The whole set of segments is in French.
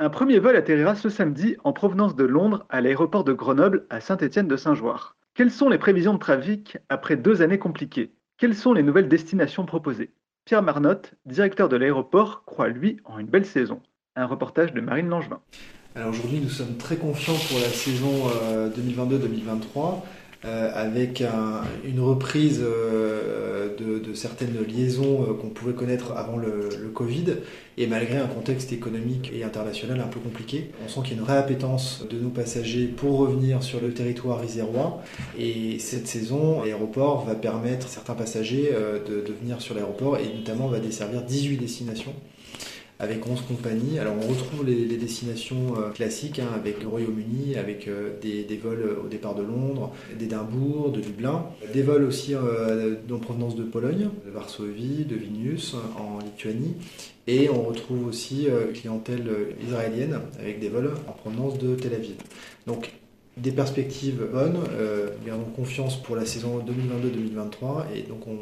Un premier vol atterrira ce samedi en provenance de Londres à l'aéroport de Grenoble à Saint-Étienne-de-Saint-Joire. Quelles sont les prévisions de trafic après deux années compliquées? Quelles sont les nouvelles destinations proposées? Pierre Marnotte, directeur de l'aéroport, croit lui en une belle saison. Un reportage de Marine Langevin. Alors aujourd'hui, nous sommes très confiants pour la saison 2022-2023. Euh, avec une reprise euh, de, certaines liaisons euh, qu'on pouvait connaître avant le, Covid, et malgré un contexte économique et international un peu compliqué. On sent qu'il y a une réappétence de nos passagers pour revenir sur le territoire isérois, et cette saison, l'aéroport va permettre certains passagers de, de venir sur l'aéroport, et notamment va desservir 18 destinations avec 11 compagnies. Alors on retrouve les, destinations euh, classiques hein, avec le Royaume-Uni, avec euh, des, vols euh, au départ de Londres, d'Édimbourg, de Dublin, des vols aussi en provenance de Pologne, de Varsovie, de Vilnius en Lituanie. Et on retrouve aussi une clientèle israélienne avec des vols en provenance de Tel Aviv. Donc des perspectives bonnes, euh, gardons confiance pour la saison 2022-2023 et donc on,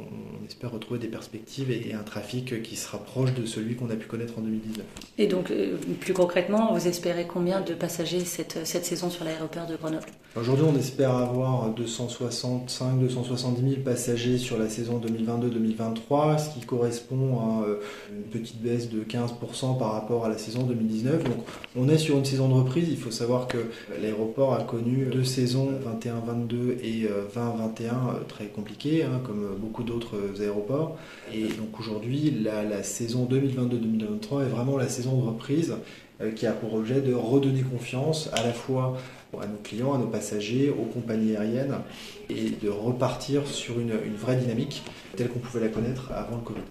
espère retrouver des perspectives et, un trafic qui se rapproche de celui qu'on a pu connaître en 2019. Et donc euh, plus concrètement, vous espérez combien de passagers cette, cette saison sur l'aéroport de Grenoble? Aujourd'hui on espère avoir 265-270 000 passagers sur la saison 2022-2023, ce qui correspond à euh, une petite baisse de 15% par rapport à la saison 2019. Donc on est sur une saison de reprise, il faut savoir que l'aéroport a connu deux saisons 21-22 et 20-21 euh, euh, très compliquées, hein, comme beaucoup d'autres aéroports. Et donc aujourd'hui, la, saison 2022-2023 est vraiment la saison de reprise euh, qui a pour objet de redonner confiance à la fois à nos clients, à nos passagers, aux compagnies aériennes et de repartir sur une, une vraie dynamique telle qu'on pouvait la connaître avant le Covid.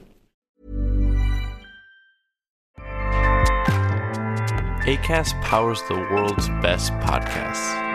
ACAST powers the world's best podcasts.